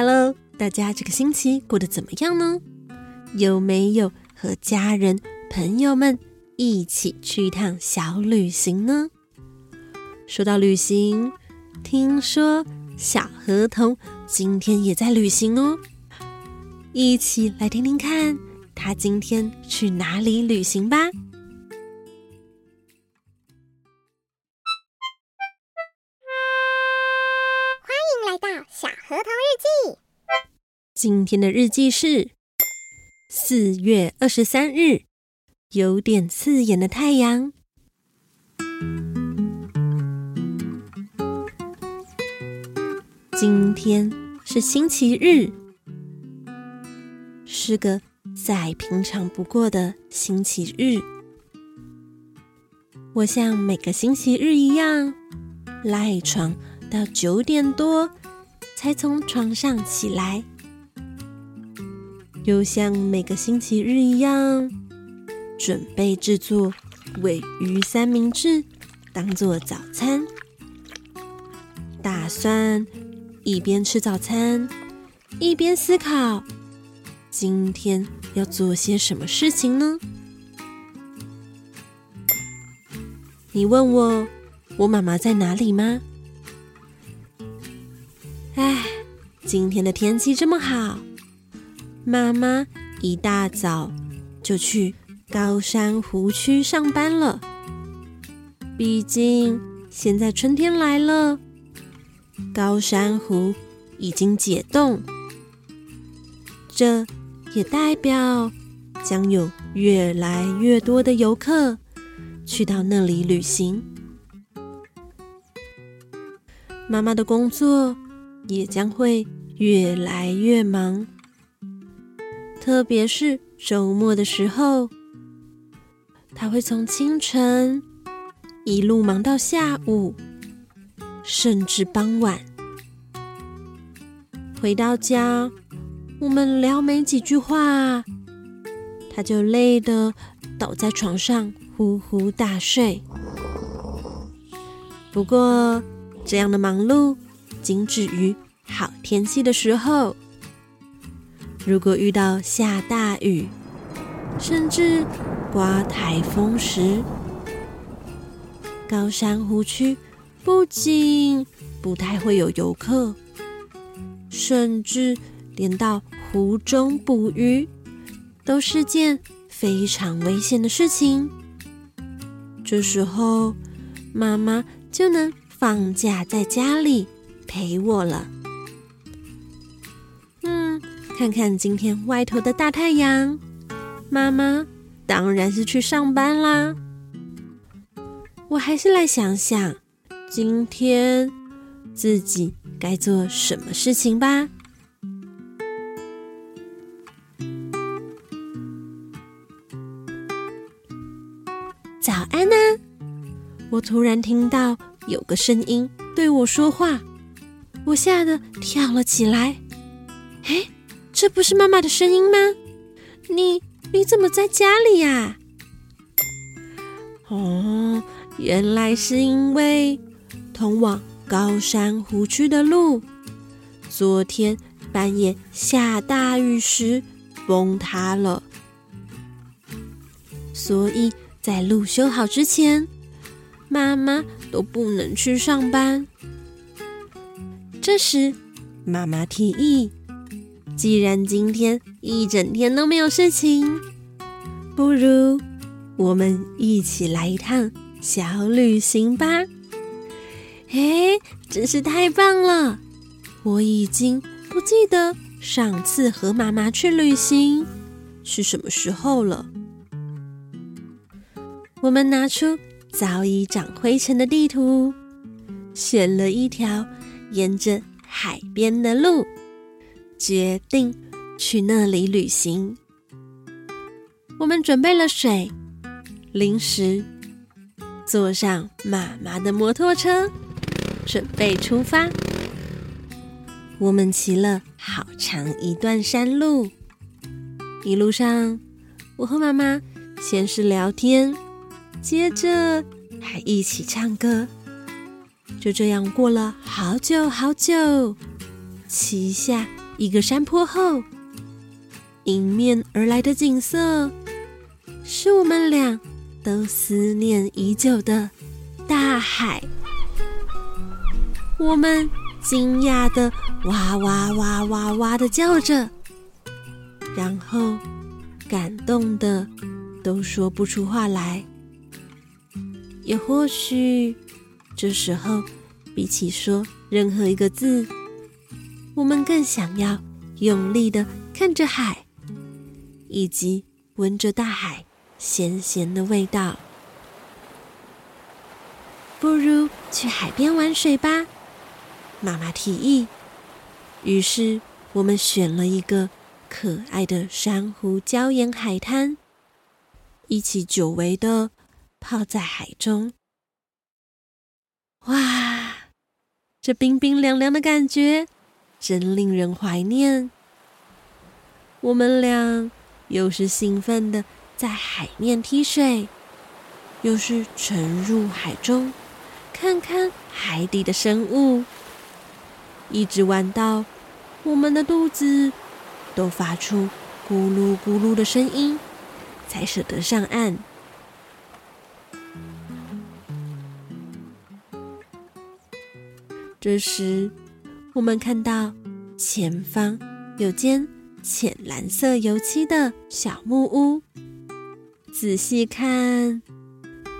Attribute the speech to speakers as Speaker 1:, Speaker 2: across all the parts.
Speaker 1: Hello，大家这个星期过得怎么样呢？有没有和家人、朋友们一起去一趟小旅行呢？说到旅行，听说小河童今天也在旅行哦。一起来听听看，他今天去哪里旅行吧。今天的日记是四月二十三日，有点刺眼的太阳。今天是星期日，是个再平常不过的星期日。我像每个星期日一样，赖床到九点多才从床上起来。就像每个星期日一样，准备制作鮪鱼三明治当做早餐，打算一边吃早餐一边思考今天要做些什么事情呢？你问我我妈妈在哪里吗？哎，今天的天气这么好。妈妈一大早就去高山湖区上班了。毕竟现在春天来了，高山湖已经解冻，这也代表将有越来越多的游客去到那里旅行。妈妈的工作也将会越来越忙。特别是周末的时候，他会从清晨一路忙到下午，甚至傍晚。回到家，我们聊没几句话，他就累得倒在床上呼呼大睡。不过，这样的忙碌仅止于好天气的时候。如果遇到下大雨，甚至刮台风时，高山湖区不仅不太会有游客，甚至连到湖中捕鱼都是件非常危险的事情。这时候，妈妈就能放假在家里陪我了。看看今天外头的大太阳，妈妈当然是去上班啦。我还是来想想，今天自己该做什么事情吧。早安呢！我突然听到有个声音对我说话，我吓得跳了起来。诶！这不是妈妈的声音吗？你你怎么在家里呀？”哦，原来是因为通往高山湖区的路，昨天半夜下大雨时崩塌了，所以在路修好之前，妈妈都不能去上班。这时，妈妈提议：“既然今天一整天都没有事情，不如……”我们一起来一趟小旅行吧！哎，真是太棒了！我已经不记得上次和妈妈去旅行是什么时候了。我们拿出早已长灰尘的地图，选了一条沿着海边的路，决定去那里旅行。我们准备了水。零食坐上妈妈的摩托车，准备出发。我们骑了好长一段山路，一路上我和妈妈先是聊天，接着还一起唱歌。就这样过了好久好久，骑下一个山坡后，迎面而来的景色是我们俩。都思念已久的大海，我们惊讶的哇哇哇哇哇的叫着，然后感动的都说不出话来。也或许这时候，比起说任何一个字，我们更想要用力的看着海，以及闻着大海。咸咸的味道，不如去海边玩水吧。妈妈提议。于是我们选了一个可爱的珊瑚礁岩海滩，一起久违的泡在海中。哇，这冰冰凉凉的感觉真令人怀念。我们俩又是兴奋的。在海面踢水，又是沉入海中，看看海底的生物，一直玩到我们的肚子都发出咕噜咕噜的声音，才舍得上岸。这时，我们看到前方有间浅蓝色油漆的小木屋。仔细看，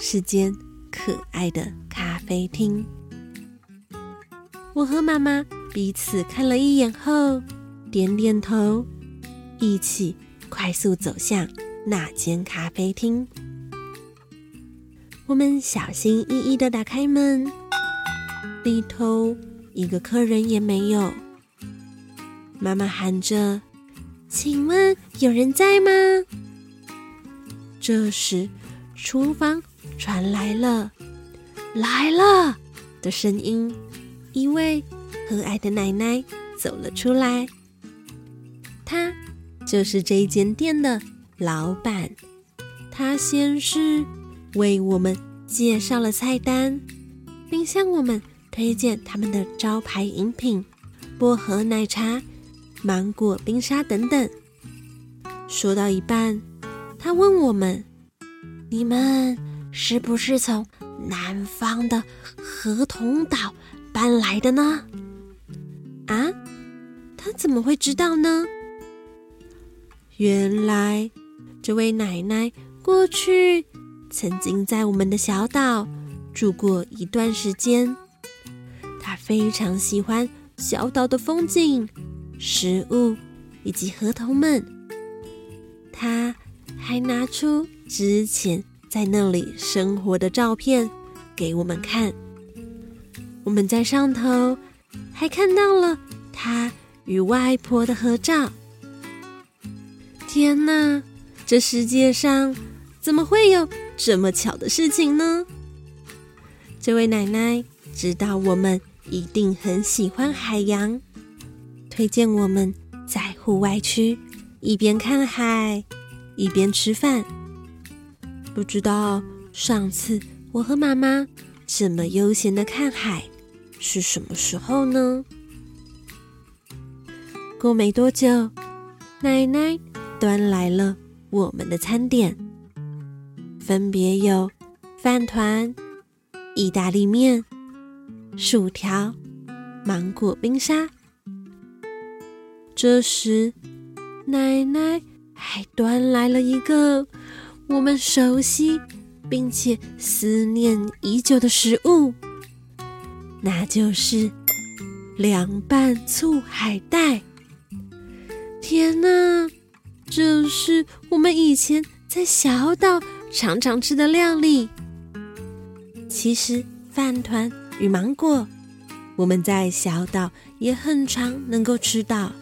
Speaker 1: 是间可爱的咖啡厅。我和妈妈彼此看了一眼后，点点头，一起快速走向那间咖啡厅。我们小心翼翼地打开门，里头一个客人也没有。妈妈喊着：“请问有人在吗？”这时，厨房传来了“来了”的声音。一位和蔼的奶奶走了出来，她就是这间店的老板。她先是为我们介绍了菜单，并向我们推荐他们的招牌饮品——薄荷奶茶、芒果冰沙等等。说到一半，他问我们：“你们是不是从南方的河童岛搬来的呢？”啊，他怎么会知道呢？原来这位奶奶过去曾经在我们的小岛住过一段时间，非常喜欢小岛的风景、食物以及河童们。他。还拿出之前在那里生活的照片给我们看。我们在上头还看到了他与外婆的合照。天哪，这世界上怎么会有这么巧的事情呢？这位奶奶知道我们一定很喜欢海洋，推荐我们在户外区一边看海。一边吃饭。不知道上次我和妈妈这么悠闲的看海是什么时候呢？过没多久，奶奶端来了我们的餐点，分别有饭团、意大利面、薯条、芒果冰沙。这时，奶奶还端来了一个我们熟悉并且思念已久的食物，那就是凉拌醋海带。天哪，这是我们以前在小岛常常吃的料理。其实，饭团与芒果，我们在小岛也很常能够吃到，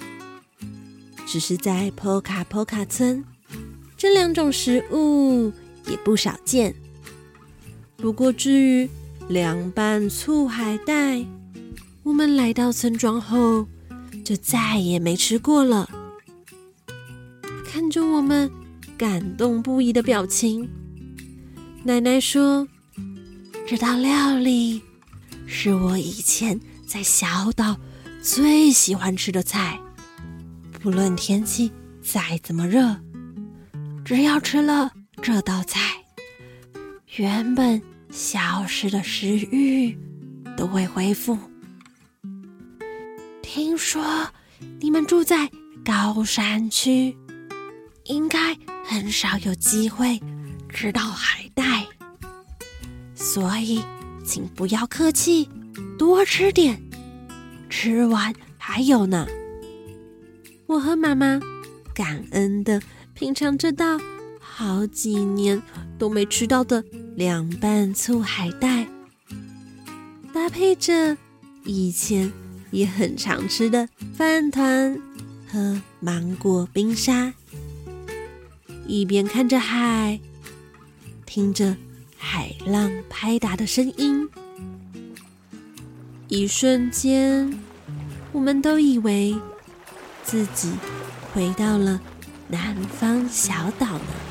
Speaker 1: 只是在波卡波卡村，这两种食物也不少见。不过，至于凉拌醋海带，我们来到村庄后就再也没吃过了。看着我们感动不已的表情，奶奶说。这道料理是我以前在小岛最喜欢吃的菜，不论天气再怎么热，只要吃了这道菜，原本消失的食欲都会恢复。听说你们住在高山区，应该很少有机会吃到海带。所以，请不要客气，多吃点。吃完还有呢。我和妈妈感恩的品尝这道好几年都没吃到的凉拌醋海带，搭配着以前也很常吃的饭团和芒果冰沙，一边看着海，听着。海浪拍打的声音，一瞬间，我们都以为自己回到了南方小岛呢。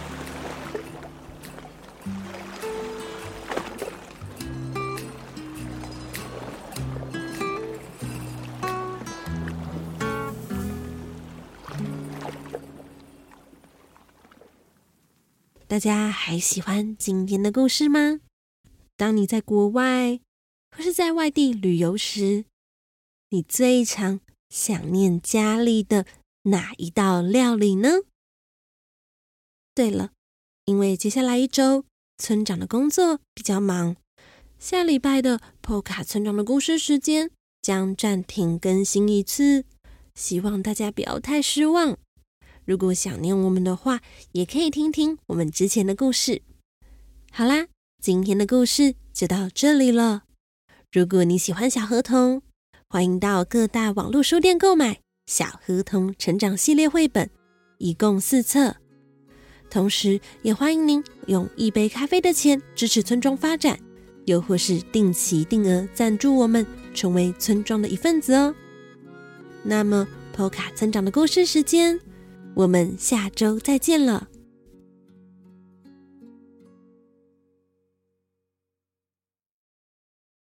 Speaker 1: 大家还喜欢今天的故事吗？当你在国外或是在外地旅游时，你最常想念家里的哪一道料理呢？对了，因为接下来一周村长的工作比较忙，下礼拜的波卡村长的故事时间将暂停更新一次，希望大家不要太失望。如果想念我们的话，也可以听听我们之前的故事。好啦，今天的故事就到这里了。如果你喜欢小河童，欢迎到各大网络书店购买《小河童成长系列》绘本，一共四册。同时，也欢迎您用一杯咖啡的钱支持村庄发展，又或是定期定额赞助我们，成为村庄的一份子哦。那么，波卡村长的故事时间。我们下周再见了。